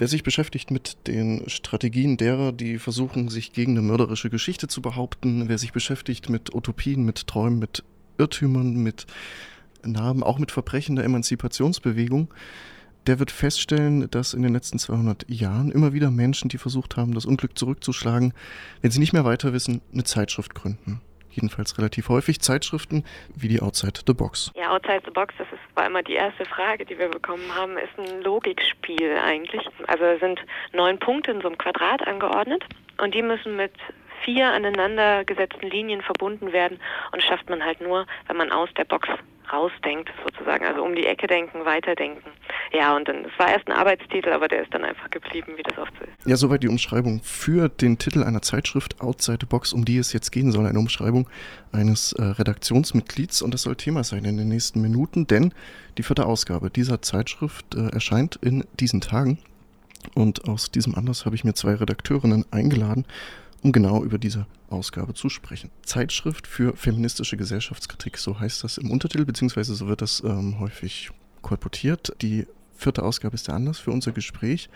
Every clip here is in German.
Wer sich beschäftigt mit den Strategien derer, die versuchen, sich gegen eine mörderische Geschichte zu behaupten, wer sich beschäftigt mit Utopien, mit Träumen, mit Irrtümern, mit Narben, auch mit Verbrechen der Emanzipationsbewegung, der wird feststellen, dass in den letzten 200 Jahren immer wieder Menschen, die versucht haben, das Unglück zurückzuschlagen, wenn sie nicht mehr weiter wissen, eine Zeitschrift gründen jedenfalls relativ häufig, Zeitschriften wie die Outside the Box. Ja, Outside the Box, das ist, war immer die erste Frage, die wir bekommen haben, ist ein Logikspiel eigentlich. Also sind neun Punkte in so einem Quadrat angeordnet und die müssen mit vier aneinandergesetzten Linien verbunden werden und schafft man halt nur, wenn man aus der Box rausdenkt, sozusagen, also um die Ecke denken, weiterdenken. Ja, und dann, es war erst ein Arbeitstitel, aber der ist dann einfach geblieben, wie das oft so ist. Ja, soweit die Umschreibung für den Titel einer Zeitschrift Outside the Box, um die es jetzt gehen soll, eine Umschreibung eines äh, Redaktionsmitglieds und das soll Thema sein in den nächsten Minuten, denn die vierte Ausgabe dieser Zeitschrift äh, erscheint in diesen Tagen und aus diesem Anlass habe ich mir zwei Redakteurinnen eingeladen, um genau über diese Ausgabe zu sprechen. Zeitschrift für feministische Gesellschaftskritik, so heißt das im Untertitel, beziehungsweise so wird das ähm, häufig kolportiert. Die vierte Ausgabe ist der Anlass für unser Gespräch.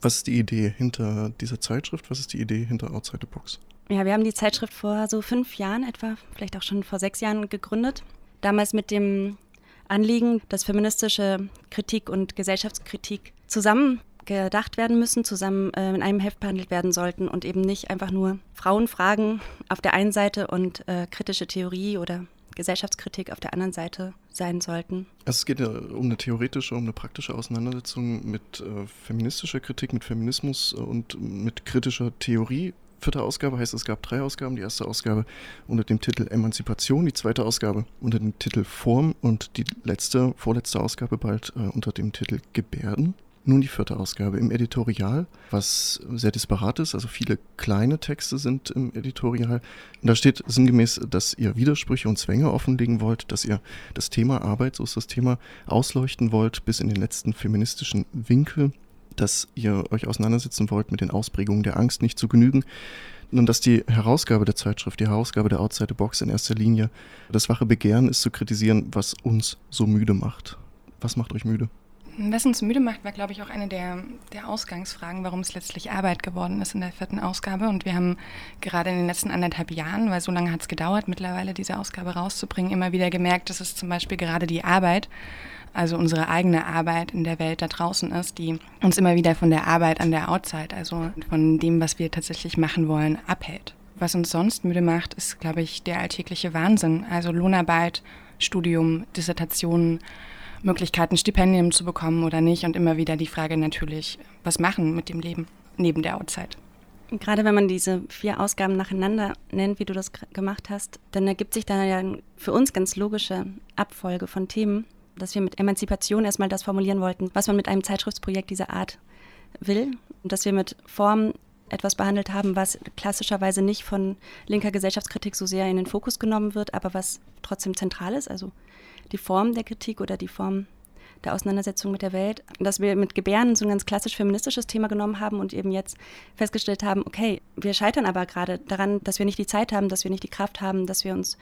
Was ist die Idee hinter dieser Zeitschrift? Was ist die Idee hinter Outside the Box? Ja, wir haben die Zeitschrift vor so fünf Jahren etwa, vielleicht auch schon vor sechs Jahren gegründet. Damals mit dem Anliegen, dass feministische Kritik und Gesellschaftskritik zusammen gedacht werden müssen, zusammen äh, in einem Heft behandelt werden sollten und eben nicht einfach nur Frauenfragen auf der einen Seite und äh, kritische Theorie oder Gesellschaftskritik auf der anderen Seite sein sollten. Also es geht ja um eine theoretische, um eine praktische Auseinandersetzung mit äh, feministischer Kritik, mit Feminismus und mit kritischer Theorie. Vierte Ausgabe heißt, es gab drei Ausgaben. Die erste Ausgabe unter dem Titel Emanzipation, die zweite Ausgabe unter dem Titel Form und die letzte, vorletzte Ausgabe bald äh, unter dem Titel Gebärden. Nun die vierte Ausgabe im Editorial, was sehr disparat ist. Also viele kleine Texte sind im Editorial. Da steht sinngemäß, dass ihr Widersprüche und Zwänge offenlegen wollt, dass ihr das Thema Arbeit, so ist das Thema, ausleuchten wollt bis in den letzten feministischen Winkel, dass ihr euch auseinandersetzen wollt mit den Ausprägungen der Angst nicht zu genügen. Nun, dass die Herausgabe der Zeitschrift, die Herausgabe der Outside the Box in erster Linie das wache Begehren ist zu kritisieren, was uns so müde macht. Was macht euch müde? Was uns müde macht, war, glaube ich, auch eine der, der Ausgangsfragen, warum es letztlich Arbeit geworden ist in der vierten Ausgabe. Und wir haben gerade in den letzten anderthalb Jahren, weil so lange hat es gedauert, mittlerweile diese Ausgabe rauszubringen, immer wieder gemerkt, dass es zum Beispiel gerade die Arbeit, also unsere eigene Arbeit in der Welt da draußen ist, die uns immer wieder von der Arbeit an der Outside, also von dem, was wir tatsächlich machen wollen, abhält. Was uns sonst müde macht, ist, glaube ich, der alltägliche Wahnsinn. Also Lohnarbeit, Studium, Dissertationen, Möglichkeiten, Stipendien zu bekommen oder nicht. Und immer wieder die Frage natürlich, was machen mit dem Leben neben der Outside. Gerade wenn man diese vier Ausgaben nacheinander nennt, wie du das gemacht hast, dann ergibt sich da ja für uns ganz logische Abfolge von Themen, dass wir mit Emanzipation erstmal das formulieren wollten, was man mit einem Zeitschriftsprojekt dieser Art will und dass wir mit Form etwas behandelt haben, was klassischerweise nicht von linker Gesellschaftskritik so sehr in den Fokus genommen wird, aber was trotzdem zentral ist, also die Form der Kritik oder die Form der Auseinandersetzung mit der Welt, dass wir mit Gebärden so ein ganz klassisch feministisches Thema genommen haben und eben jetzt festgestellt haben, okay, wir scheitern aber gerade daran, dass wir nicht die Zeit haben, dass wir nicht die Kraft haben, dass wir uns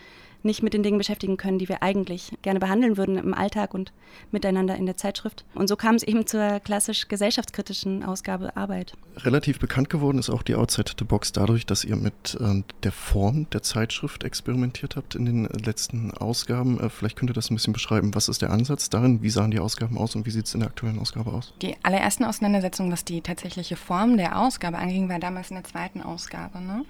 nicht mit den Dingen beschäftigen können, die wir eigentlich gerne behandeln würden im Alltag und miteinander in der Zeitschrift. Und so kam es eben zur klassisch gesellschaftskritischen Ausgabe Arbeit. Relativ bekannt geworden ist auch die Outside the Box dadurch, dass ihr mit äh, der Form der Zeitschrift experimentiert habt in den letzten Ausgaben. Äh, vielleicht könnt ihr das ein bisschen beschreiben. Was ist der Ansatz darin? Wie sahen die Ausgaben aus und wie sieht es in der aktuellen Ausgabe aus? Die allerersten Auseinandersetzungen, was die tatsächliche Form der Ausgabe anging, war damals in der zweiten Ausgabe. Ne?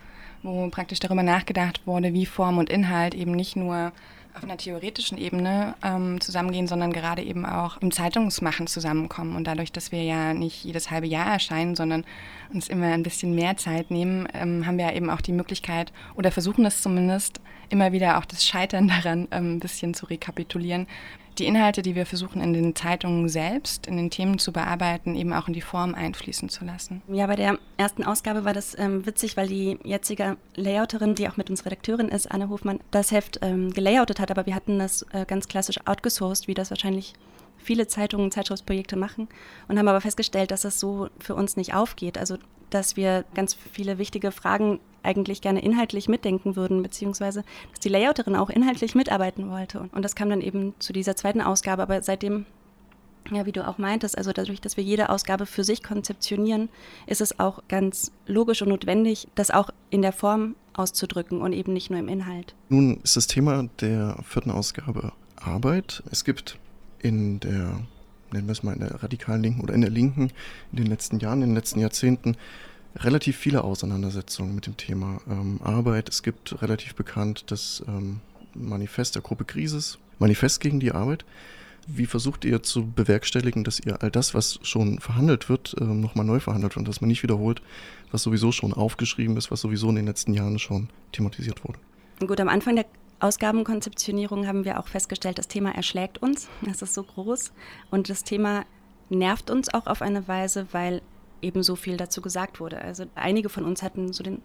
wo praktisch darüber nachgedacht wurde, wie Form und Inhalt eben nicht nur auf einer theoretischen Ebene ähm, zusammengehen, sondern gerade eben auch im Zeitungsmachen zusammenkommen. Und dadurch, dass wir ja nicht jedes halbe Jahr erscheinen, sondern uns immer ein bisschen mehr Zeit nehmen, ähm, haben wir ja eben auch die Möglichkeit oder versuchen es zumindest immer wieder auch das Scheitern daran ähm, ein bisschen zu rekapitulieren, die Inhalte, die wir versuchen in den Zeitungen selbst, in den Themen zu bearbeiten, eben auch in die Form einfließen zu lassen. Ja, bei der ersten Ausgabe war das ähm, witzig, weil die jetzige Layouterin, die auch mit uns Redakteurin ist, Anne Hofmann, das Heft ähm, gelayoutet hat, aber wir hatten das äh, ganz klassisch outgesourced, wie das wahrscheinlich viele Zeitungen, Zeitschriftsprojekte machen und haben aber festgestellt, dass das so für uns nicht aufgeht. Also, dass wir ganz viele wichtige Fragen eigentlich gerne inhaltlich mitdenken würden, beziehungsweise dass die Layouterin auch inhaltlich mitarbeiten wollte. Und das kam dann eben zu dieser zweiten Ausgabe, aber seitdem Ja, wie du auch meintest, also dadurch, dass wir jede Ausgabe für sich konzeptionieren, ist es auch ganz logisch und notwendig, das auch in der Form auszudrücken und eben nicht nur im Inhalt. Nun ist das Thema der vierten Ausgabe Arbeit. Es gibt in der, nennen wir es mal in der radikalen Linken oder in der Linken in den letzten Jahren, in den letzten Jahrzehnten relativ viele Auseinandersetzungen mit dem Thema ähm, Arbeit. Es gibt relativ bekannt das ähm, Manifest der Gruppe Krisis, Manifest gegen die Arbeit. Wie versucht ihr zu bewerkstelligen, dass ihr all das, was schon verhandelt wird, ähm, nochmal neu verhandelt und dass man nicht wiederholt, was sowieso schon aufgeschrieben ist, was sowieso in den letzten Jahren schon thematisiert wurde? Gut, am Anfang der Ausgabenkonzeptionierung haben wir auch festgestellt, das Thema erschlägt uns. Das ist so groß. Und das Thema nervt uns auch auf eine Weise, weil eben so viel dazu gesagt wurde. Also einige von uns hatten so den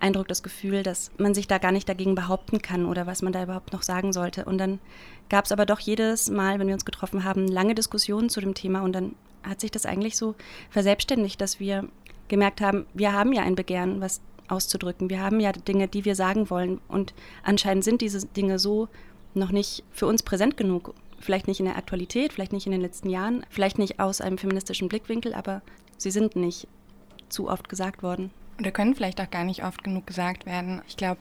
Eindruck, das Gefühl, dass man sich da gar nicht dagegen behaupten kann oder was man da überhaupt noch sagen sollte. Und dann gab es aber doch jedes Mal, wenn wir uns getroffen haben, lange Diskussionen zu dem Thema und dann hat sich das eigentlich so verselbstständigt, dass wir gemerkt haben, wir haben ja ein Begehren, was auszudrücken. Wir haben ja Dinge, die wir sagen wollen und anscheinend sind diese Dinge so noch nicht für uns präsent genug. Vielleicht nicht in der Aktualität, vielleicht nicht in den letzten Jahren, vielleicht nicht aus einem feministischen Blickwinkel, aber sie sind nicht zu oft gesagt worden oder können vielleicht auch gar nicht oft genug gesagt werden. Ich glaube,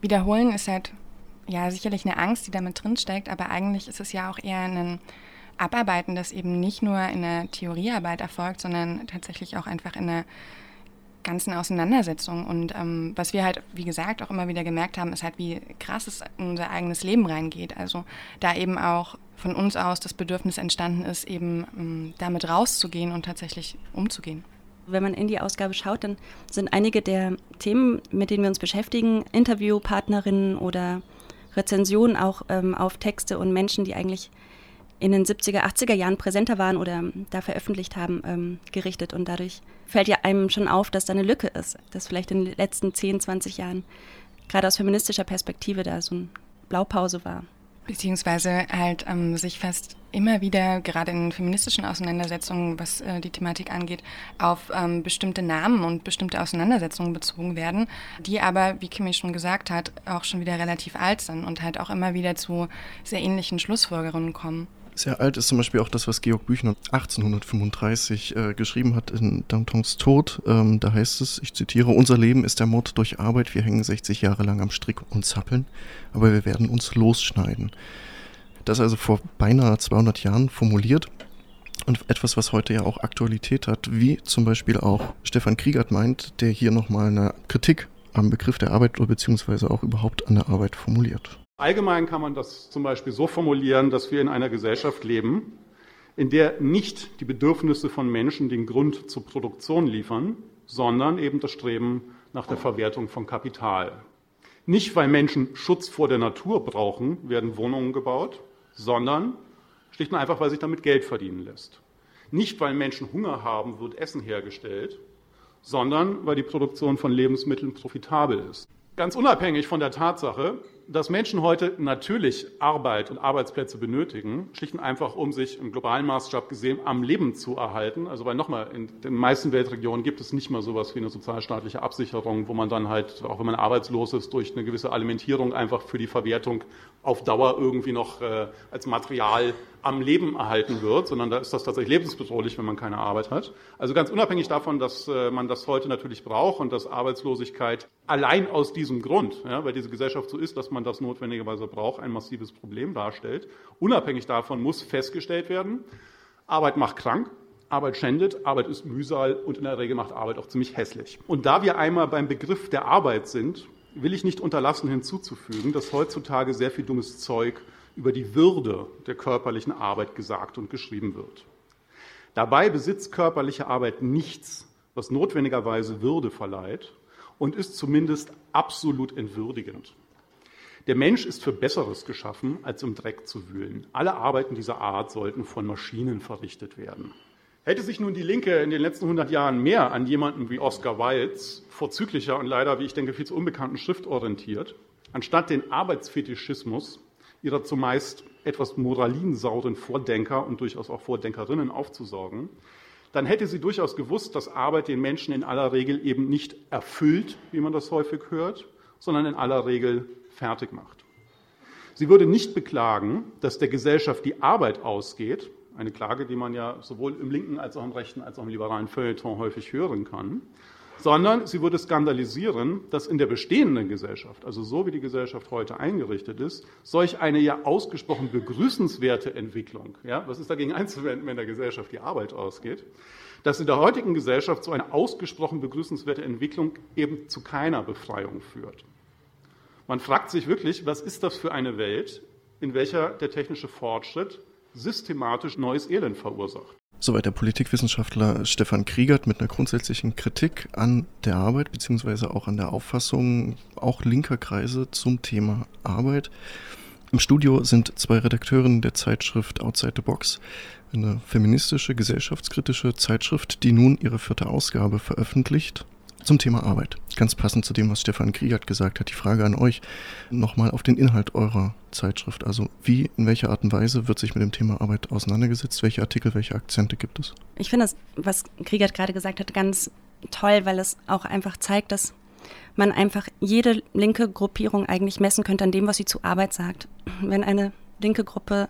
wiederholen ist halt ja sicherlich eine Angst, die damit drinsteckt, aber eigentlich ist es ja auch eher ein Abarbeiten, das eben nicht nur in der Theoriearbeit erfolgt, sondern tatsächlich auch einfach in der ganzen Auseinandersetzung. Und ähm, was wir halt, wie gesagt, auch immer wieder gemerkt haben, ist halt, wie krass es in unser eigenes Leben reingeht. Also da eben auch von uns aus das Bedürfnis entstanden ist, eben ähm, damit rauszugehen und tatsächlich umzugehen. Wenn man in die Ausgabe schaut, dann sind einige der Themen, mit denen wir uns beschäftigen, Interviewpartnerinnen oder Rezensionen auch ähm, auf Texte und Menschen, die eigentlich in den 70er, 80er Jahren präsenter waren oder da veröffentlicht haben, ähm, gerichtet. Und dadurch fällt ja einem schon auf, dass da eine Lücke ist, dass vielleicht in den letzten 10, 20 Jahren gerade aus feministischer Perspektive da so eine Blaupause war. Beziehungsweise halt ähm, sich fast immer wieder, gerade in feministischen Auseinandersetzungen, was äh, die Thematik angeht, auf ähm, bestimmte Namen und bestimmte Auseinandersetzungen bezogen werden, die aber, wie Kimi schon gesagt hat, auch schon wieder relativ alt sind und halt auch immer wieder zu sehr ähnlichen Schlussfolgerungen kommen. Sehr alt ist zum Beispiel auch das, was Georg Büchner 1835 äh, geschrieben hat in Dantons Tod. Ähm, da heißt es, ich zitiere, unser Leben ist der Mord durch Arbeit, wir hängen 60 Jahre lang am Strick und zappeln, aber wir werden uns losschneiden. Das also vor beinahe 200 Jahren formuliert und etwas, was heute ja auch Aktualität hat, wie zum Beispiel auch Stefan Kriegert meint, der hier nochmal eine Kritik am Begriff der Arbeit oder beziehungsweise auch überhaupt an der Arbeit formuliert. Allgemein kann man das zum Beispiel so formulieren, dass wir in einer Gesellschaft leben, in der nicht die Bedürfnisse von Menschen den Grund zur Produktion liefern, sondern eben das Streben nach der Verwertung von Kapital. Nicht, weil Menschen Schutz vor der Natur brauchen, werden Wohnungen gebaut, sondern schlicht und einfach, weil sich damit Geld verdienen lässt. Nicht, weil Menschen Hunger haben, wird Essen hergestellt, sondern weil die Produktion von Lebensmitteln profitabel ist. Ganz unabhängig von der Tatsache, dass Menschen heute natürlich Arbeit und Arbeitsplätze benötigen, schlicht und einfach, um sich im globalen Maßstab gesehen am Leben zu erhalten. Also weil nochmal, in den meisten Weltregionen gibt es nicht mal sowas wie eine sozialstaatliche Absicherung, wo man dann halt, auch wenn man arbeitslos ist, durch eine gewisse Alimentierung einfach für die Verwertung auf Dauer irgendwie noch äh, als Material am Leben erhalten wird, sondern da ist das tatsächlich lebensbedrohlich, wenn man keine Arbeit hat. Also ganz unabhängig davon, dass äh, man das heute natürlich braucht und dass Arbeitslosigkeit allein aus diesem Grund, ja, weil diese Gesellschaft so ist, dass man das notwendigerweise braucht, ein massives Problem darstellt. Unabhängig davon muss festgestellt werden, Arbeit macht krank, Arbeit schändet, Arbeit ist Mühsal und in der Regel macht Arbeit auch ziemlich hässlich. Und da wir einmal beim Begriff der Arbeit sind, will ich nicht unterlassen hinzuzufügen, dass heutzutage sehr viel dummes Zeug über die Würde der körperlichen Arbeit gesagt und geschrieben wird. Dabei besitzt körperliche Arbeit nichts, was notwendigerweise Würde verleiht und ist zumindest absolut entwürdigend. Der Mensch ist für Besseres geschaffen, als im Dreck zu wühlen. Alle Arbeiten dieser Art sollten von Maschinen verrichtet werden. Hätte sich nun die Linke in den letzten 100 Jahren mehr an jemanden wie Oscar Wildes, vorzüglicher und leider, wie ich denke, viel zu unbekannten Schrift orientiert, anstatt den Arbeitsfetischismus ihrer zumeist etwas moralinsauren Vordenker und durchaus auch Vordenkerinnen aufzusaugen, dann hätte sie durchaus gewusst, dass Arbeit den Menschen in aller Regel eben nicht erfüllt, wie man das häufig hört, sondern in aller Regel fertig macht. Sie würde nicht beklagen, dass der Gesellschaft die Arbeit ausgeht, Eine Klage, die man ja sowohl im linken als auch im rechten als auch im liberalen Feuilleton häufig hören kann. Sondern sie würde skandalisieren, dass in der bestehenden Gesellschaft, also so wie die Gesellschaft heute eingerichtet ist, solch eine ja ausgesprochen begrüßenswerte Entwicklung, ja, was ist dagegen einzuwenden, wenn der Gesellschaft die Arbeit ausgeht, dass in der heutigen Gesellschaft so eine ausgesprochen begrüßenswerte Entwicklung eben zu keiner Befreiung führt. Man fragt sich wirklich, was ist das für eine Welt, in welcher der technische Fortschritt systematisch neues Elend verursacht. Soweit der Politikwissenschaftler Stefan Kriegert mit einer grundsätzlichen Kritik an der Arbeit beziehungsweise auch an der Auffassung auch linker Kreise zum Thema Arbeit. Im Studio sind zwei Redakteurinnen der Zeitschrift Outside the Box, eine feministische, gesellschaftskritische Zeitschrift, die nun ihre vierte Ausgabe veröffentlicht zum Thema Arbeit. Ganz passend zu dem, was Stefan Kriegert gesagt hat. Die Frage an euch nochmal auf den Inhalt eurer Zeitschrift. Also wie, in welcher Art und Weise wird sich mit dem Thema Arbeit auseinandergesetzt? Welche Artikel, welche Akzente gibt es? Ich finde das, was Kriegert gerade gesagt hat, ganz toll, weil es auch einfach zeigt, dass man einfach jede linke Gruppierung eigentlich messen könnte an dem, was sie zu Arbeit sagt. Wenn eine linke Gruppe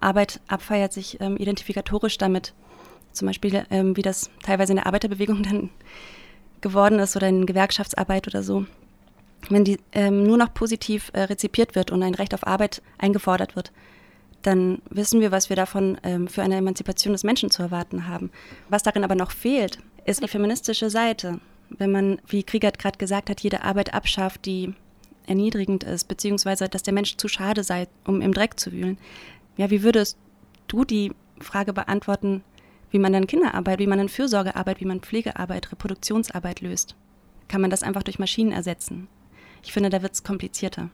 Arbeit abfeiert, sich ähm, identifikatorisch damit, zum Beispiel ähm, wie das teilweise in der Arbeiterbewegung dann geworden ist oder in Gewerkschaftsarbeit oder so, wenn die ähm, nur noch positiv äh, rezipiert wird und ein Recht auf Arbeit eingefordert wird, dann wissen wir, was wir davon ähm, für eine Emanzipation des Menschen zu erwarten haben. Was darin aber noch fehlt, ist die feministische Seite. Wenn man, wie Kriegert gerade gesagt hat, jede Arbeit abschafft, die erniedrigend ist, beziehungsweise dass der Mensch zu schade sei, um im Dreck zu wühlen. Ja, wie würdest du die Frage beantworten, wie man dann Kinderarbeit, wie man dann Fürsorgearbeit, wie man Pflegearbeit, Reproduktionsarbeit löst. Kann man das einfach durch Maschinen ersetzen? Ich finde, da wird es komplizierter.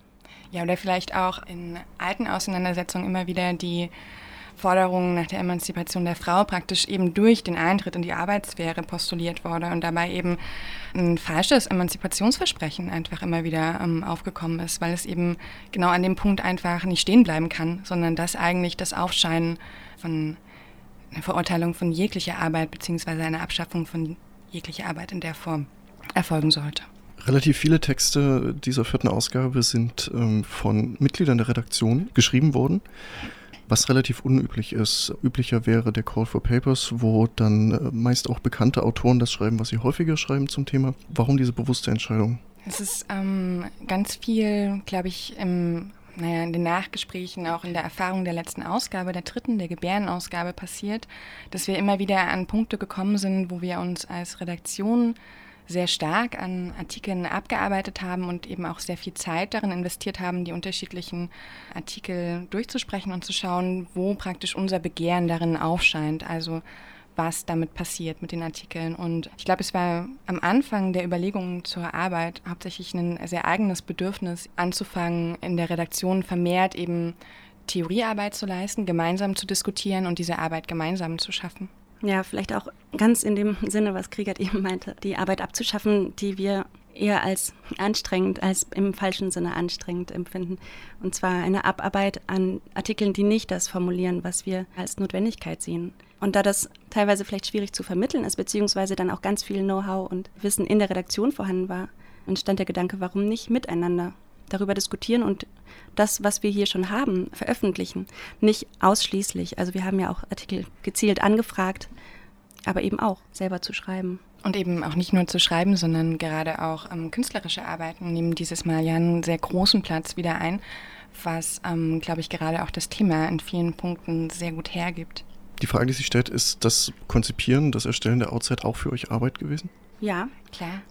Ja, oder vielleicht auch in alten Auseinandersetzungen immer wieder die Forderung nach der Emanzipation der Frau praktisch eben durch den Eintritt in die Arbeitssphäre postuliert wurde und dabei eben ein falsches Emanzipationsversprechen einfach immer wieder ähm, aufgekommen ist, weil es eben genau an dem Punkt einfach nicht stehen bleiben kann, sondern dass eigentlich das Aufscheinen von eine Verurteilung von jeglicher Arbeit bzw. eine Abschaffung von jeglicher Arbeit in der Form erfolgen sollte. Relativ viele Texte dieser vierten Ausgabe sind ähm, von Mitgliedern der Redaktion geschrieben worden, was relativ unüblich ist. Üblicher wäre der Call for Papers, wo dann äh, meist auch bekannte Autoren das schreiben, was sie häufiger schreiben zum Thema. Warum diese bewusste Entscheidung? Es ist ähm, ganz viel, glaube ich, im naja, in den Nachgesprächen, auch in der Erfahrung der letzten Ausgabe, der dritten, der Gebärdenausgabe passiert, dass wir immer wieder an Punkte gekommen sind, wo wir uns als Redaktion sehr stark an Artikeln abgearbeitet haben und eben auch sehr viel Zeit darin investiert haben, die unterschiedlichen Artikel durchzusprechen und zu schauen, wo praktisch unser Begehren darin aufscheint. Also was damit passiert mit den Artikeln. Und ich glaube, es war am Anfang der Überlegungen zur Arbeit hauptsächlich ein sehr eigenes Bedürfnis, anzufangen, in der Redaktion vermehrt eben Theoriearbeit zu leisten, gemeinsam zu diskutieren und diese Arbeit gemeinsam zu schaffen. Ja, vielleicht auch ganz in dem Sinne, was Kriegert eben meinte, die Arbeit abzuschaffen, die wir eher als anstrengend, als im falschen Sinne anstrengend empfinden. Und zwar eine Abarbeit an Artikeln, die nicht das formulieren, was wir als Notwendigkeit sehen. Und da das teilweise vielleicht schwierig zu vermitteln ist, beziehungsweise dann auch ganz viel Know-how und Wissen in der Redaktion vorhanden war, entstand der Gedanke, warum nicht miteinander darüber diskutieren und das, was wir hier schon haben, veröffentlichen. Nicht ausschließlich. Also wir haben ja auch Artikel gezielt angefragt, aber eben auch selber zu schreiben. Und eben auch nicht nur zu schreiben, sondern gerade auch ähm, künstlerische Arbeiten nehmen dieses Mal ja einen sehr großen Platz wieder ein, was, ähm, glaube ich, gerade auch das Thema in vielen Punkten sehr gut hergibt. Die Frage, die sich stellt, ist das Konzipieren, das Erstellen der Outside auch für euch Arbeit gewesen? Ja, klar.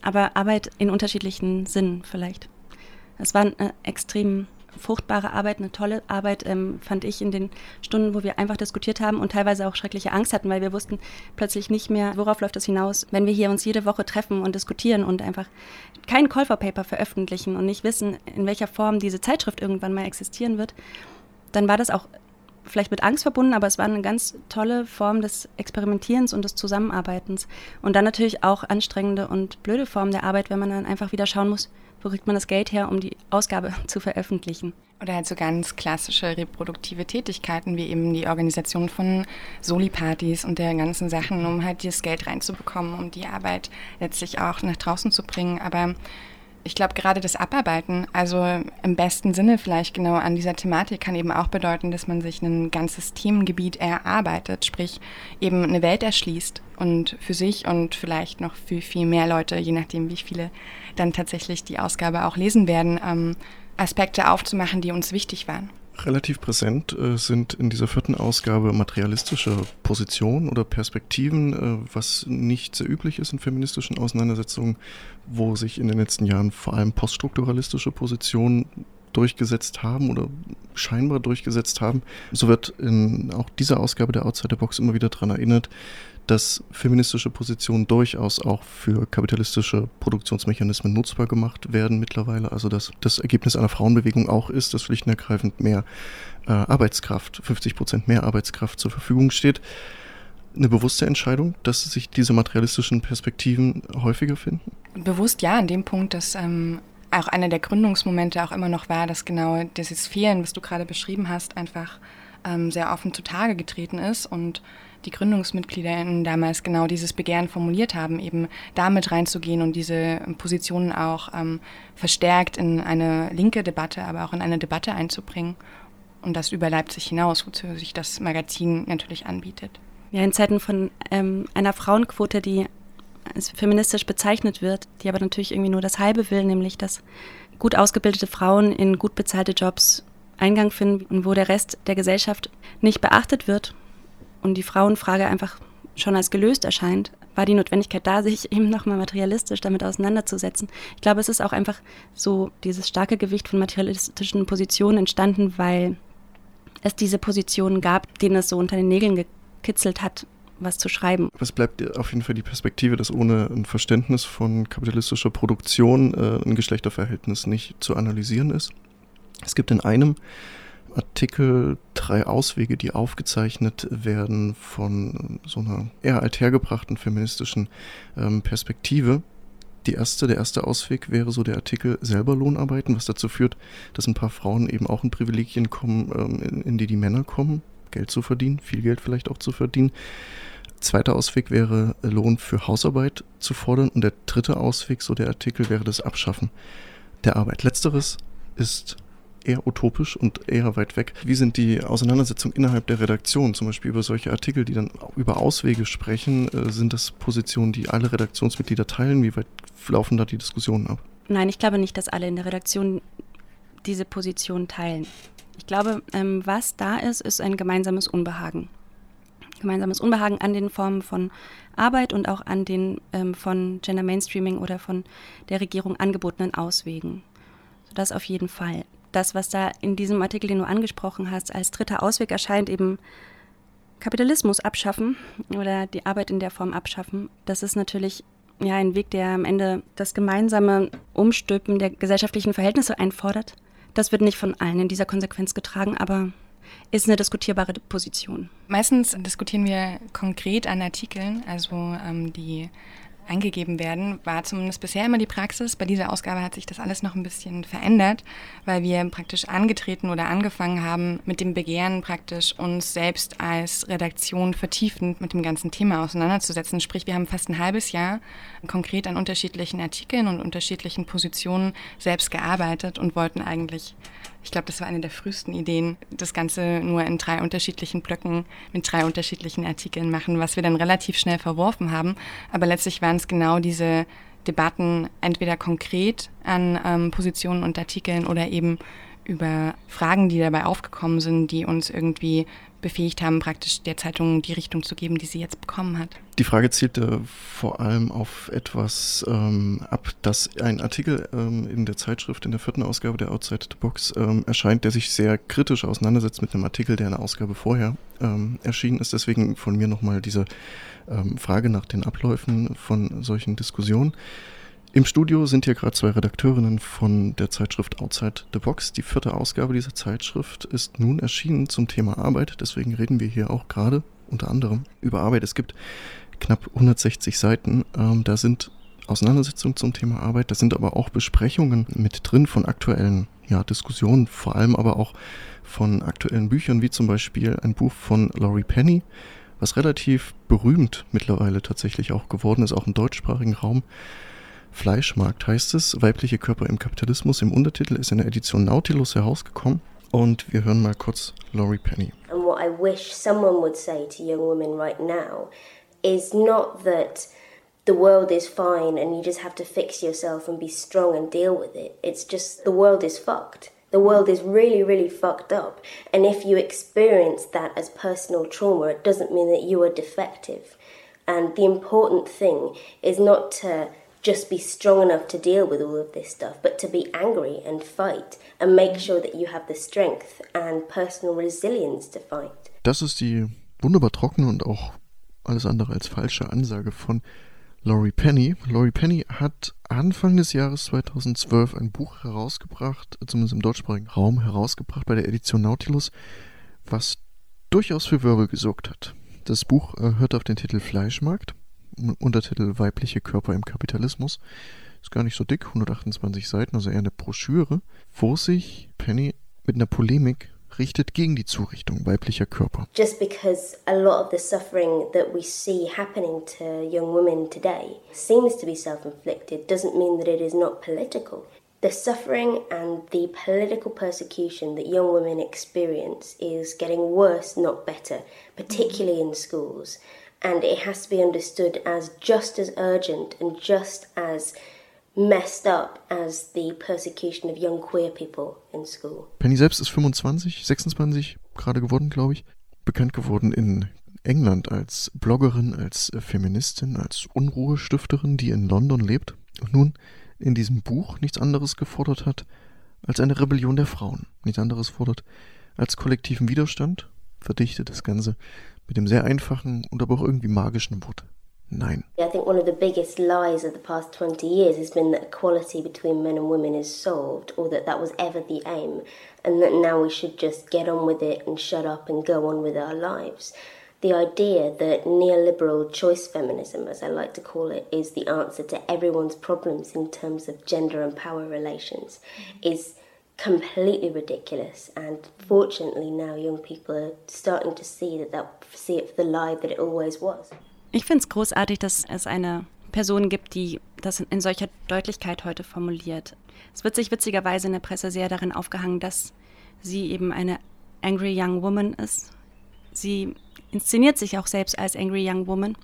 Aber Arbeit in unterschiedlichen Sinnen vielleicht. Es war eine extrem fruchtbare Arbeit, eine tolle Arbeit, ähm, fand ich in den Stunden, wo wir einfach diskutiert haben und teilweise auch schreckliche Angst hatten, weil wir wussten plötzlich nicht mehr, worauf läuft das hinaus, wenn wir hier uns jede Woche treffen und diskutieren und einfach kein Call for Paper veröffentlichen und nicht wissen, in welcher Form diese Zeitschrift irgendwann mal existieren wird, dann war das auch vielleicht mit Angst verbunden, aber es war eine ganz tolle Form des Experimentierens und des Zusammenarbeitens. Und dann natürlich auch anstrengende und blöde Formen der Arbeit, wenn man dann einfach wieder schauen muss, wo kriegt man das Geld her, um die Ausgabe zu veröffentlichen. Oder halt so ganz klassische reproduktive Tätigkeiten, wie eben die Organisation von Soli-Partys und der ganzen Sachen, um halt das Geld reinzubekommen, um die Arbeit letztlich auch nach draußen zu bringen. Aber Ich glaube, gerade das Abarbeiten, also im besten Sinne vielleicht genau an dieser Thematik, kann eben auch bedeuten, dass man sich ein ganzes Themengebiet erarbeitet, sprich eben eine Welt erschließt und für sich und vielleicht noch für viel mehr Leute, je nachdem, wie viele dann tatsächlich die Ausgabe auch lesen werden, ähm, Aspekte aufzumachen, die uns wichtig waren. Relativ präsent äh, sind in dieser vierten Ausgabe materialistische Positionen oder Perspektiven, äh, was nicht sehr üblich ist in feministischen Auseinandersetzungen, wo sich in den letzten Jahren vor allem poststrukturalistische Positionen durchgesetzt haben oder scheinbar durchgesetzt haben. So wird in auch dieser Ausgabe der Outsider Box immer wieder daran erinnert, dass feministische Positionen durchaus auch für kapitalistische Produktionsmechanismen nutzbar gemacht werden mittlerweile. Also dass das Ergebnis einer Frauenbewegung auch ist, dass schlicht und ergreifend mehr äh, Arbeitskraft, 50 Prozent mehr Arbeitskraft zur Verfügung steht. Eine bewusste Entscheidung, dass sich diese materialistischen Perspektiven häufiger finden? Bewusst ja, an dem Punkt, dass ähm, auch einer der Gründungsmomente auch immer noch war, dass genau dieses Fehlen, was du gerade beschrieben hast, einfach sehr offen zutage getreten ist und die GründungsmitgliederInnen damals genau dieses Begehren formuliert haben, eben damit reinzugehen und diese Positionen auch ähm, verstärkt in eine linke Debatte, aber auch in eine Debatte einzubringen. Und das über Leipzig hinaus, wozu sich das Magazin natürlich anbietet. Ja, in Zeiten von ähm, einer Frauenquote, die als feministisch bezeichnet wird, die aber natürlich irgendwie nur das Halbe will, nämlich dass gut ausgebildete Frauen in gut bezahlte Jobs Eingang finden wo der Rest der Gesellschaft nicht beachtet wird und die Frauenfrage einfach schon als gelöst erscheint, war die Notwendigkeit da, sich eben nochmal materialistisch damit auseinanderzusetzen. Ich glaube, es ist auch einfach so dieses starke Gewicht von materialistischen Positionen entstanden, weil es diese Positionen gab, denen es so unter den Nägeln gekitzelt hat, was zu schreiben. Was bleibt auf jeden Fall die Perspektive, dass ohne ein Verständnis von kapitalistischer Produktion äh, ein Geschlechterverhältnis nicht zu analysieren ist. Es gibt in einem Artikel drei Auswege, die aufgezeichnet werden von so einer eher althergebrachten feministischen ähm, Perspektive. Die erste, der erste Ausweg wäre so der Artikel selber Lohnarbeiten, was dazu führt, dass ein paar Frauen eben auch in Privilegien kommen, ähm, in, in die die Männer kommen, Geld zu verdienen, viel Geld vielleicht auch zu verdienen. Zweiter Ausweg wäre Lohn für Hausarbeit zu fordern und der dritte Ausweg, so der Artikel, wäre das Abschaffen der Arbeit. Letzteres ist eher utopisch und eher weit weg. Wie sind die Auseinandersetzungen innerhalb der Redaktion, zum Beispiel über solche Artikel, die dann über Auswege sprechen? Äh, sind das Positionen, die alle Redaktionsmitglieder teilen? Wie weit laufen da die Diskussionen ab? Nein, ich glaube nicht, dass alle in der Redaktion diese Position teilen. Ich glaube, ähm, was da ist, ist ein gemeinsames Unbehagen. Gemeinsames Unbehagen an den Formen von Arbeit und auch an den ähm, von Gender Mainstreaming oder von der Regierung angebotenen Auswegen. Das auf jeden Fall das, was da in diesem Artikel, den du angesprochen hast, als dritter Ausweg erscheint, eben Kapitalismus abschaffen oder die Arbeit in der Form abschaffen, das ist natürlich ja ein Weg, der am Ende das gemeinsame Umstülpen der gesellschaftlichen Verhältnisse einfordert. Das wird nicht von allen in dieser Konsequenz getragen, aber ist eine diskutierbare Position. Meistens diskutieren wir konkret an Artikeln, also ähm, die eingegeben werden, war zumindest bisher immer die Praxis. Bei dieser Ausgabe hat sich das alles noch ein bisschen verändert, weil wir praktisch angetreten oder angefangen haben, mit dem Begehren praktisch uns selbst als Redaktion vertiefend mit dem ganzen Thema auseinanderzusetzen. Sprich, wir haben fast ein halbes Jahr konkret an unterschiedlichen Artikeln und unterschiedlichen Positionen selbst gearbeitet und wollten eigentlich ich glaube, das war eine der frühesten Ideen, das Ganze nur in drei unterschiedlichen Blöcken mit drei unterschiedlichen Artikeln machen, was wir dann relativ schnell verworfen haben. Aber letztlich waren es genau diese Debatten entweder konkret an ähm, Positionen und Artikeln oder eben über Fragen, die dabei aufgekommen sind, die uns irgendwie befähigt haben, praktisch der Zeitung die Richtung zu geben, die sie jetzt bekommen hat. Die Frage zielte vor allem auf etwas ähm, ab, dass ein Artikel ähm, in der Zeitschrift, in der vierten Ausgabe der Outside the Box ähm, erscheint, der sich sehr kritisch auseinandersetzt mit einem Artikel, der in der Ausgabe vorher ähm, erschienen ist. Deswegen von mir nochmal diese ähm, Frage nach den Abläufen von solchen Diskussionen. Im Studio sind hier gerade zwei Redakteurinnen von der Zeitschrift Outside the Box. Die vierte Ausgabe dieser Zeitschrift ist nun erschienen zum Thema Arbeit. Deswegen reden wir hier auch gerade unter anderem über Arbeit. Es gibt knapp 160 Seiten. Ähm, da sind Auseinandersetzungen zum Thema Arbeit. Da sind aber auch Besprechungen mit drin von aktuellen ja, Diskussionen, vor allem aber auch von aktuellen Büchern, wie zum Beispiel ein Buch von Laurie Penny, was relativ berühmt mittlerweile tatsächlich auch geworden ist, auch im deutschsprachigen Raum Fleischmarkt heißt es, weibliche Körper im Kapitalismus. Im Untertitel ist in der Edition Nautilus herausgekommen. Und wir hören mal kurz Laurie Penny. And what I wish someone would say to young women right now is not that the world is fine and you just have to fix yourself and be strong and deal with it. It's just the world is fucked. The world is really, really fucked up. And if you experience that as personal trauma, it doesn't mean that you are defective. And the important thing is not to just be strong enough to deal with all of this stuff, but to be angry and fight and make sure that you have the strength and personal resilience to fight. Das ist die wunderbar trockene und auch alles andere als falsche Ansage von Laurie Penny. Laurie Penny hat Anfang des Jahres 2012 ein Buch herausgebracht, zumindest im deutschsprachigen Raum herausgebracht bei der Edition Nautilus, was durchaus für Wirbel gesorgt hat. Das Buch äh, hört auf den Titel Fleischmarkt, Untertitel Weibliche Körper im Kapitalismus. Ist gar nicht so dick, 128 Seiten, also eher eine Broschüre, wo sich Penny mit einer Polemik richtet gegen die Zurichtung weiblicher Körper. Just because a lot of the suffering that we see happening to young women today seems to be self-inflicted doesn't mean that it is not political. The suffering and the political persecution that young women experience is getting worse, not better, particularly in schools. And it has to be understood as just as urgent and just as messed up as the persecution of young queer people in school. Penny selbst ist 25, 26 gerade geworden, glaube ich. Bekannt geworden in England als Bloggerin, als Feministin, als Unruhestifterin, die in London lebt und nun in diesem Buch nichts anderes gefordert hat als eine Rebellion der Frauen. Nichts anderes fordert als kollektiven Widerstand, verdichtet das Ganze mit dem sehr einfachen und aber auch irgendwie magischen Wort Nein. I think one of the biggest lies of the past 20 years has been that equality between men and women is solved, or that that was ever the aim, and that now we should just get on with it and shut up and go on with our lives. The idea that neoliberal choice feminism, as I like to call it, is the answer to everyone's problems in terms of gender and power relations is completely ridiculous and fortunately now young people are starting to see that, that see it for the lie that it always was. Ich finde es großartig, dass es eine Person gibt, die das in solcher Deutlichkeit heute formuliert. Es wird sich witzigerweise in der Presse sehr darin aufgehangen, dass sie eben eine Angry Young Woman ist. Sie inszeniert sich auch selbst als Angry Young Woman.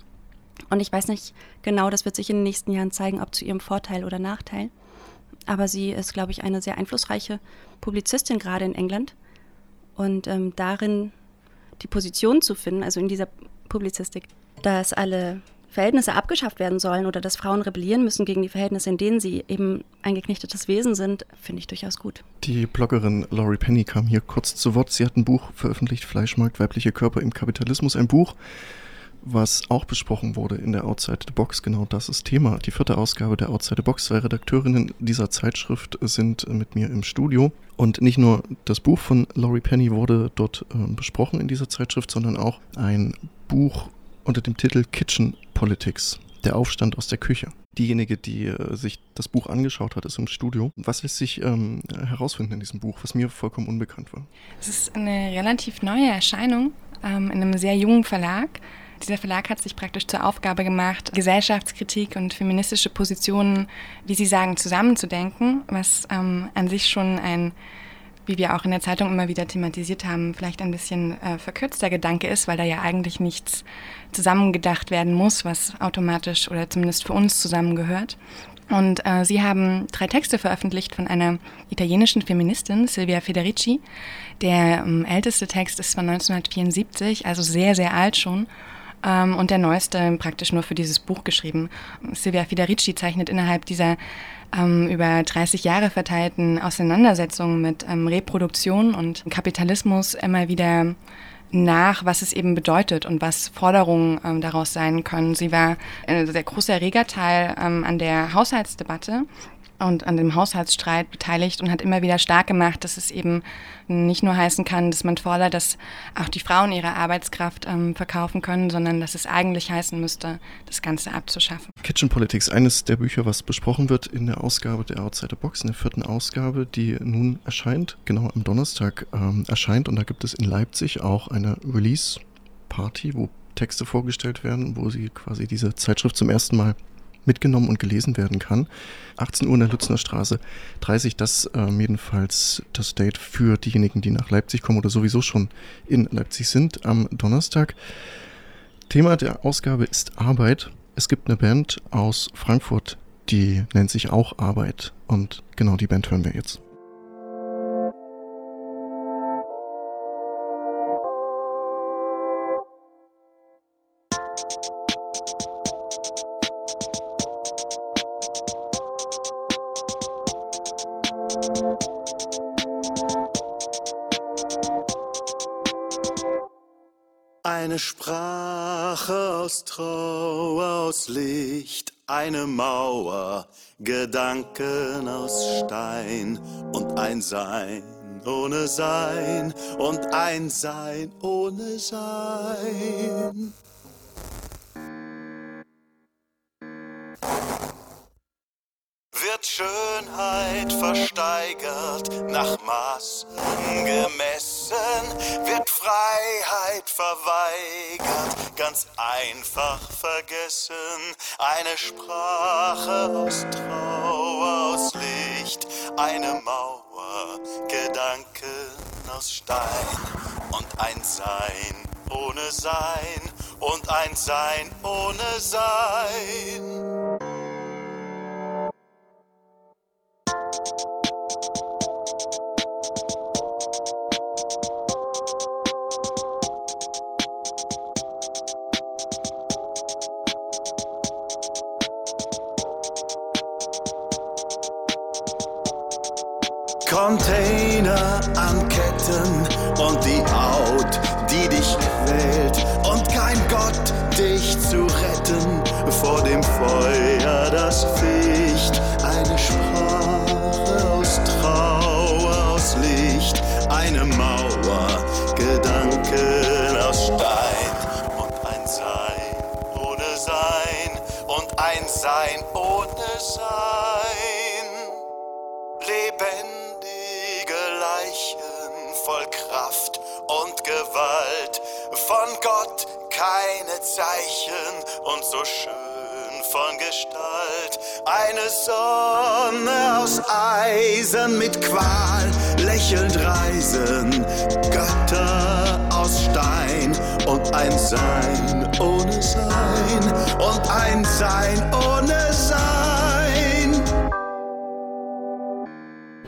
Und ich weiß nicht genau, das wird sich in den nächsten Jahren zeigen, ob zu ihrem Vorteil oder Nachteil. Aber sie ist, glaube ich, eine sehr einflussreiche Publizistin gerade in England. Und ähm, darin die Position zu finden, also in dieser Publizistik, dass alle Verhältnisse abgeschafft werden sollen oder dass Frauen rebellieren müssen gegen die Verhältnisse, in denen sie eben ein geknichtetes Wesen sind, finde ich durchaus gut. Die Bloggerin Laurie Penny kam hier kurz zu Wort. Sie hat ein Buch veröffentlicht, Fleischmarkt, weibliche Körper im Kapitalismus. Ein Buch, was auch besprochen wurde in der Outside the Box. Genau das ist Thema. Die vierte Ausgabe der Outside the Box. Zwei Redakteurinnen dieser Zeitschrift sind mit mir im Studio. Und nicht nur das Buch von Laurie Penny wurde dort äh, besprochen in dieser Zeitschrift, sondern auch ein Buch unter dem Titel Kitchen Politics, der Aufstand aus der Küche. Diejenige, die äh, sich das Buch angeschaut hat, ist im Studio. Was lässt sich ähm, herausfinden in diesem Buch, was mir vollkommen unbekannt war? Es ist eine relativ neue Erscheinung ähm, in einem sehr jungen Verlag. Dieser Verlag hat sich praktisch zur Aufgabe gemacht, Gesellschaftskritik und feministische Positionen, wie Sie sagen, zusammenzudenken, was ähm, an sich schon ein wie wir auch in der Zeitung immer wieder thematisiert haben, vielleicht ein bisschen äh, verkürzter Gedanke ist, weil da ja eigentlich nichts zusammengedacht werden muss, was automatisch oder zumindest für uns zusammengehört. Und äh, sie haben drei Texte veröffentlicht von einer italienischen Feministin, Silvia Federici. Der ähm, älteste Text ist von 1974, also sehr, sehr alt schon. Ähm, und der neueste praktisch nur für dieses Buch geschrieben. Silvia Federici zeichnet innerhalb dieser ähm, über 30 Jahre verteilten Auseinandersetzungen mit ähm, Reproduktion und Kapitalismus immer wieder nach, was es eben bedeutet und was Forderungen ähm, daraus sein können. Sie war ein sehr großer Erregerteil ähm, an der Haushaltsdebatte und an dem Haushaltsstreit beteiligt und hat immer wieder stark gemacht, dass es eben nicht nur heißen kann, dass man fordert, dass auch die Frauen ihre Arbeitskraft ähm, verkaufen können, sondern dass es eigentlich heißen müsste, das Ganze abzuschaffen. Kitchen Politics, eines der Bücher, was besprochen wird in der Ausgabe der Outside the Box, in der vierten Ausgabe, die nun erscheint, genau am Donnerstag ähm, erscheint. Und da gibt es in Leipzig auch eine Release-Party, wo Texte vorgestellt werden, wo sie quasi diese Zeitschrift zum ersten Mal mitgenommen und gelesen werden kann. 18 Uhr in der Lützner Straße 30, das ähm, jedenfalls das Date für diejenigen, die nach Leipzig kommen oder sowieso schon in Leipzig sind am Donnerstag. Thema der Ausgabe ist Arbeit. Es gibt eine Band aus Frankfurt, die nennt sich auch Arbeit. Und genau die Band hören wir jetzt. Aus Trauer, aus Licht, eine Mauer, Gedanken aus Stein und ein Sein ohne Sein und ein Sein ohne Sein. Wird Schönheit versteigert, nach Maßen gemessen, Freiheit verweigert, ganz einfach vergessen. Eine Sprache aus Trauer, aus Licht, eine Mauer, Gedanken aus Stein und ein Sein ohne Sein und ein Sein ohne Sein. Voll Kraft und Gewalt, von Gott keine Zeichen und so schön von Gestalt. Eine Sonne aus Eisen mit Qual, lächelnd reisen, Götter aus Stein. Und ein Sein ohne Sein. Und ein Sein ohne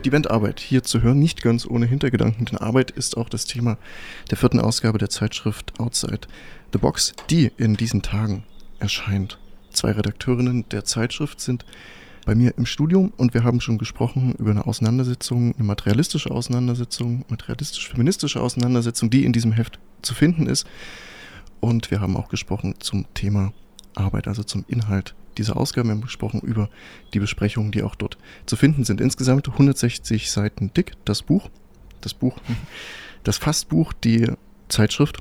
Die Band Arbeit hier zu hören, nicht ganz ohne Hintergedanken, denn Arbeit ist auch das Thema der vierten Ausgabe der Zeitschrift Outside the Box, die in diesen Tagen erscheint. Zwei Redakteurinnen der Zeitschrift sind bei mir im Studium und wir haben schon gesprochen über eine Auseinandersetzung, eine materialistische Auseinandersetzung, materialistisch-feministische Auseinandersetzung, die in diesem Heft zu finden ist. Und wir haben auch gesprochen zum Thema Arbeit, also zum Inhalt dieser Ausgabe. Wir haben gesprochen über die Besprechungen, die auch dort zu finden sind. Insgesamt 160 Seiten dick, das Buch, das Buch, das Fastbuch, die Zeitschrift.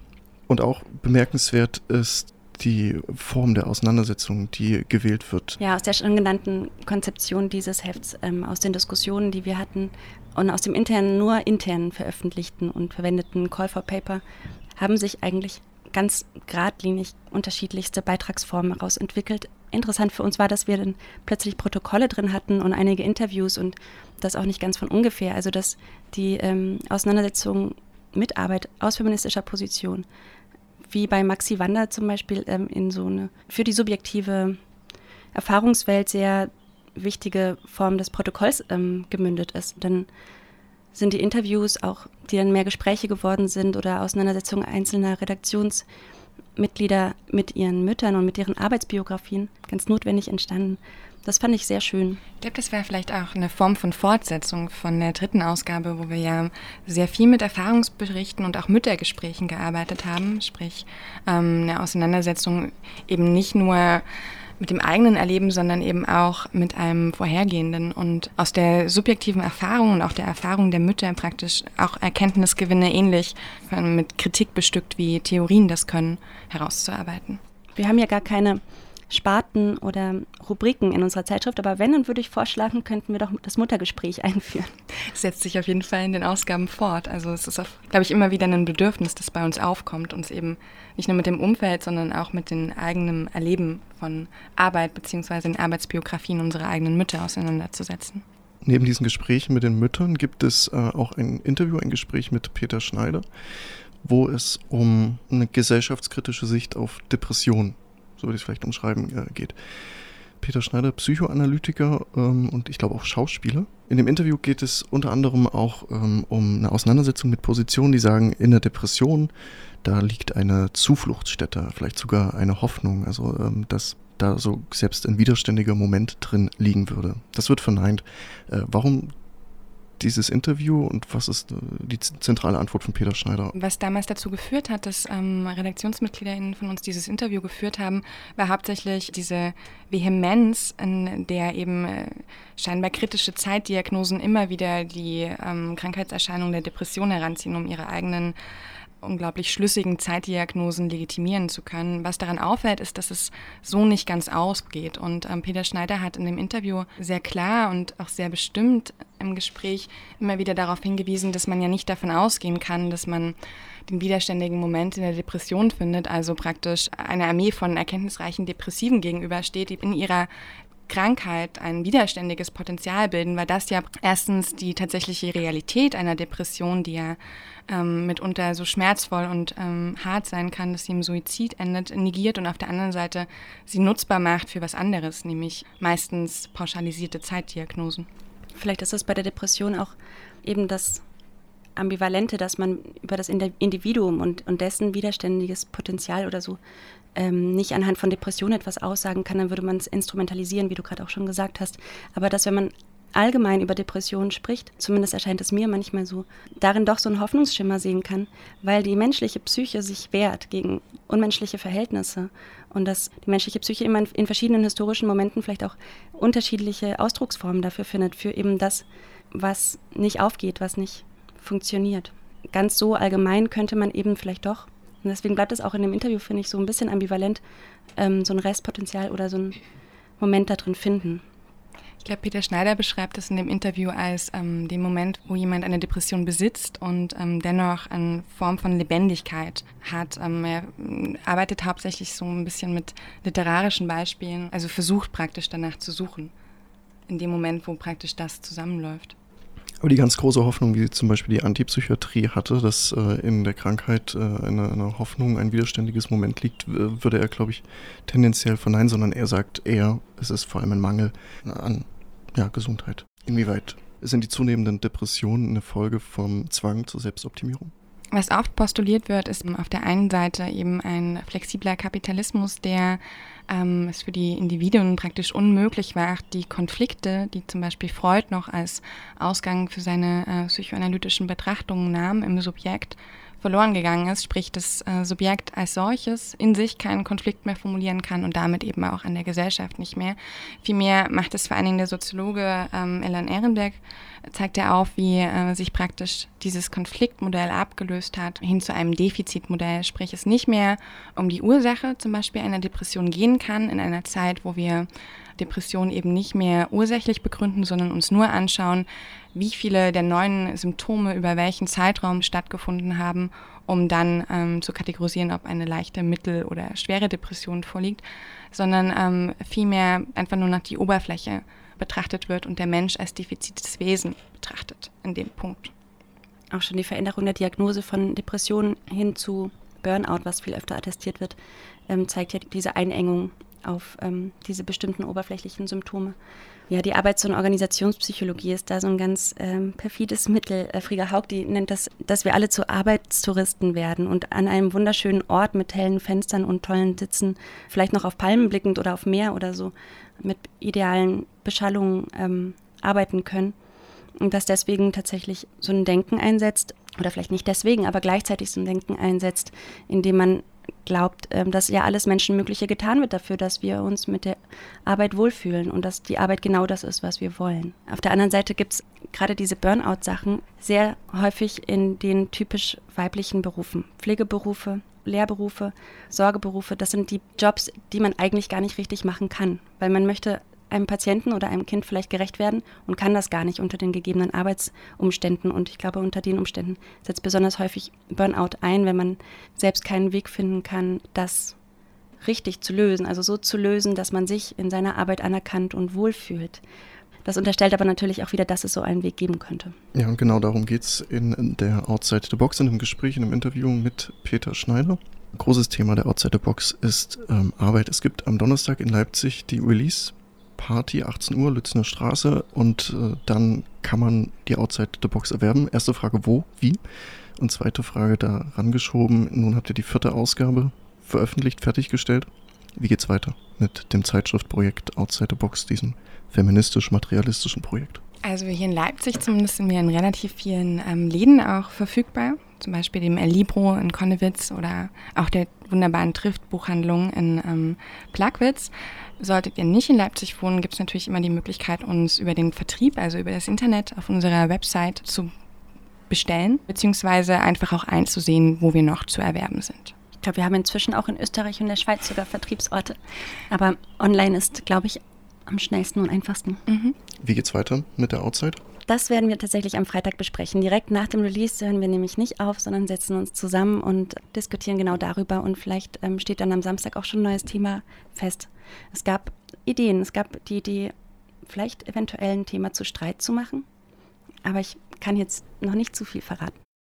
Und auch bemerkenswert ist die Form der Auseinandersetzung, die gewählt wird. Ja, aus der schon genannten Konzeption dieses Hefts, ähm, aus den Diskussionen, die wir hatten und aus dem internen, nur intern veröffentlichten und verwendeten Call for Paper, haben sich eigentlich ganz geradlinig unterschiedlichste Beitragsformen heraus entwickelt. Interessant für uns war, dass wir dann plötzlich Protokolle drin hatten und einige Interviews und das auch nicht ganz von ungefähr. Also dass die ähm, Auseinandersetzung mit Arbeit aus feministischer Position, wie bei Maxi Wander zum Beispiel, ähm, in so eine für die subjektive Erfahrungswelt sehr wichtige Form des Protokolls ähm, gemündet ist. Dann sind die Interviews auch, die dann mehr Gespräche geworden sind oder Auseinandersetzungen einzelner Redaktionsmitglieder mit ihren Müttern und mit ihren Arbeitsbiografien ganz notwendig entstanden. Das fand ich sehr schön. Ich glaube, das wäre vielleicht auch eine Form von Fortsetzung von der dritten Ausgabe, wo wir ja sehr viel mit Erfahrungsberichten und auch Müttergesprächen gearbeitet haben. Sprich, ähm, eine Auseinandersetzung eben nicht nur mit dem eigenen Erleben, sondern eben auch mit einem vorhergehenden und aus der subjektiven Erfahrung und auch der Erfahrung der Mütter praktisch auch Erkenntnisgewinne ähnlich mit Kritik bestückt, wie Theorien das können, herauszuarbeiten. Wir haben ja gar keine Sparten oder Rubriken in unserer Zeitschrift. Aber wenn, dann würde ich vorschlagen, könnten wir doch das Muttergespräch einführen. Setzt sich auf jeden Fall in den Ausgaben fort. Also es ist, glaube ich, immer wieder ein Bedürfnis, das bei uns aufkommt, uns eben nicht nur mit dem Umfeld, sondern auch mit dem eigenen Erleben von Arbeit bzw. den Arbeitsbiografien unserer eigenen Mütter auseinanderzusetzen. Neben diesen Gesprächen mit den Müttern gibt es äh, auch ein Interview, ein Gespräch mit Peter Schneider, wo es um eine gesellschaftskritische Sicht auf Depressionen, so würde ich es vielleicht umschreiben, äh, geht. Peter Schneider, Psychoanalytiker ähm, und ich glaube auch Schauspieler. In dem Interview geht es unter anderem auch ähm, um eine Auseinandersetzung mit Positionen, die sagen, in der Depression, da liegt eine Zufluchtsstätte, vielleicht sogar eine Hoffnung, also ähm, dass da so selbst ein widerständiger Moment drin liegen würde. Das wird verneint. Äh, warum dieses Interview und was ist äh, die zentrale Antwort von Peter Schneider? Was damals dazu geführt hat, dass ähm, RedaktionsmitgliederInnen von uns dieses Interview geführt haben, war hauptsächlich diese Vehemenz, in der eben äh, scheinbar kritische Zeitdiagnosen immer wieder die ähm, Krankheitserscheinung der Depression heranziehen, um ihre eigenen unglaublich schlüssigen Zeitdiagnosen legitimieren zu können. Was daran auffällt, ist, dass es so nicht ganz ausgeht. Und ähm, Peter Schneider hat in dem Interview sehr klar und auch sehr bestimmt im Gespräch immer wieder darauf hingewiesen, dass man ja nicht davon ausgehen kann, dass man den widerständigen Moment in der Depression findet, also praktisch eine Armee von erkenntnisreichen Depressiven gegenübersteht, die in ihrer Krankheit ein widerständiges Potenzial bilden, weil das ja erstens die tatsächliche Realität einer Depression, die ja ähm, mitunter so schmerzvoll und ähm, hart sein kann, dass sie im Suizid endet, negiert und auf der anderen Seite sie nutzbar macht für was anderes, nämlich meistens pauschalisierte Zeitdiagnosen. Vielleicht ist es bei der Depression auch eben das Ambivalente, dass man über das Individuum und, und dessen widerständiges Potenzial oder so ähm, nicht anhand von Depressionen etwas aussagen kann, dann würde man es instrumentalisieren, wie du gerade auch schon gesagt hast. Aber dass wenn man allgemein über Depressionen spricht, zumindest erscheint es mir manchmal so, darin doch so einen Hoffnungsschimmer sehen kann, weil die menschliche Psyche sich wehrt gegen unmenschliche Verhältnisse und dass die menschliche Psyche immer in verschiedenen historischen Momenten vielleicht auch unterschiedliche Ausdrucksformen dafür findet, für eben das, was nicht aufgeht, was nicht funktioniert. Ganz so allgemein könnte man eben vielleicht doch und deswegen bleibt es auch in dem Interview, finde ich, so ein bisschen ambivalent, ähm, so ein Restpotenzial oder so ein Moment da drin finden. Ich glaube, Peter Schneider beschreibt es in dem Interview als ähm, den Moment, wo jemand eine Depression besitzt und ähm, dennoch eine Form von Lebendigkeit hat. Ähm, er äh, arbeitet hauptsächlich so ein bisschen mit literarischen Beispielen, also versucht praktisch danach zu suchen, in dem Moment, wo praktisch das zusammenläuft. Aber die ganz große Hoffnung, wie zum Beispiel die Antipsychiatrie hatte, dass äh, in der Krankheit äh, eine, eine, Hoffnung, ein widerständiges Moment liegt, würde er, glaube ich, tendenziell verneinen, sondern er sagt eher, es ist vor allem ein Mangel an ja, Gesundheit. Inwieweit sind die zunehmenden Depressionen eine Folge vom Zwang zur Selbstoptimierung? Was oft postuliert wird, ist auf der einen Seite eben ein flexibler Kapitalismus, der ähm, es für die Individuen praktisch unmöglich macht, die Konflikte, die zum Beispiel Freud noch als Ausgang für seine äh, psychoanalytischen Betrachtungen nahm im Subjekt, verloren gegangen ist, sprich das äh, Subjekt als solches in sich keinen Konflikt mehr formulieren kann und damit eben auch an der Gesellschaft nicht mehr. Vielmehr macht es vor allen Dingen der Soziologe ähm, Ellen Ehrenberg, zeigt er auf, wie äh, sich praktisch dieses Konfliktmodell abgelöst hat hin zu einem Defizitmodell, sprich es nicht mehr um die Ursache zum Beispiel einer Depression gehen kann in einer Zeit, wo wir Depression eben nicht mehr ursächlich begründen, sondern uns nur anschauen, wie viele der neuen Symptome über welchen Zeitraum stattgefunden haben, um dann ähm, zu kategorisieren, ob eine leichte, mittel- oder schwere Depression vorliegt, sondern ähm, vielmehr einfach nur nach die Oberfläche betrachtet wird und der Mensch als defizites Wesen betrachtet in dem Punkt. Auch schon die Veränderung der Diagnose von Depressionen hin zu Burnout, was viel öfter attestiert wird, ähm, zeigt ja diese Einengung auf ähm, diese bestimmten oberflächlichen Symptome. Ja, die Arbeits- und Organisationspsychologie ist da so ein ganz ähm, perfides Mittel. Äh, Frieger Haug, die nennt das, dass wir alle zu Arbeitstouristen werden und an einem wunderschönen Ort mit hellen Fenstern und tollen Sitzen, vielleicht noch auf Palmen blickend oder auf Meer oder so, mit idealen Beschallungen ähm, arbeiten können. Und dass deswegen tatsächlich so ein Denken einsetzt, oder vielleicht nicht deswegen, aber gleichzeitig so ein Denken einsetzt, indem man glaubt, ähm, dass ja alles Menschenmögliche getan wird dafür, dass wir uns mit der Arbeit wohlfühlen und dass die Arbeit genau das ist, was wir wollen. Auf der anderen Seite gibt es gerade diese Burnout-Sachen sehr häufig in den typisch weiblichen Berufen. Pflegeberufe, Lehrberufe, Sorgeberufe, das sind die Jobs, die man eigentlich gar nicht richtig machen kann, weil man möchte einem Patienten oder einem Kind vielleicht gerecht werden und kann das gar nicht unter den gegebenen Arbeitsumständen. Und ich glaube, unter den Umständen setzt besonders häufig Burnout ein, wenn man selbst keinen Weg finden kann, das richtig zu lösen, also so zu lösen, dass man sich in seiner Arbeit anerkannt und wohlfühlt. Das unterstellt aber natürlich auch wieder, dass es so einen Weg geben könnte. Ja, und genau darum geht es in der Outside the Box, in einem Gespräch, in einem Interview mit Peter Schneider. Großes Thema der Outside the Box ist ähm, Arbeit. Es gibt am Donnerstag in Leipzig die Release Party, 18 Uhr, Lützner Straße und äh, dann kann man die Outside the Box erwerben. Erste Frage, wo, wie? Und zweite Frage da rangeschoben, nun habt ihr die vierte Ausgabe veröffentlicht, fertiggestellt. Wie geht's weiter mit dem Zeitschriftprojekt Outside the Box, diesem feministisch-materialistischen Projekt? Also hier in Leipzig zumindest sind wir in relativ vielen ähm, Läden auch verfügbar. Zum Beispiel dem El Libro in Konnewitz oder auch der wunderbaren Trift-Buchhandlung in ähm, Plagwitz. Solltet ihr nicht in Leipzig wohnen, gibt es natürlich immer die Möglichkeit, uns über den Vertrieb, also über das Internet auf unserer Website zu bestellen, beziehungsweise einfach auch einzusehen, wo wir noch zu erwerben sind. Ich glaube, wir haben inzwischen auch in Österreich und der Schweiz sogar Vertriebsorte. Aber online ist, glaube ich, am schnellsten und einfachsten. Mhm. Wie geht's weiter mit der Outside? Das werden wir tatsächlich am Freitag besprechen. Direkt nach dem Release hören wir nämlich nicht auf, sondern setzen uns zusammen und diskutieren genau darüber. Und vielleicht ähm, steht dann am Samstag auch schon ein neues Thema fest. Es gab Ideen, es gab die Idee, vielleicht eventuell ein Thema zu Streit zu machen. Aber ich kann jetzt noch nicht zu viel verraten.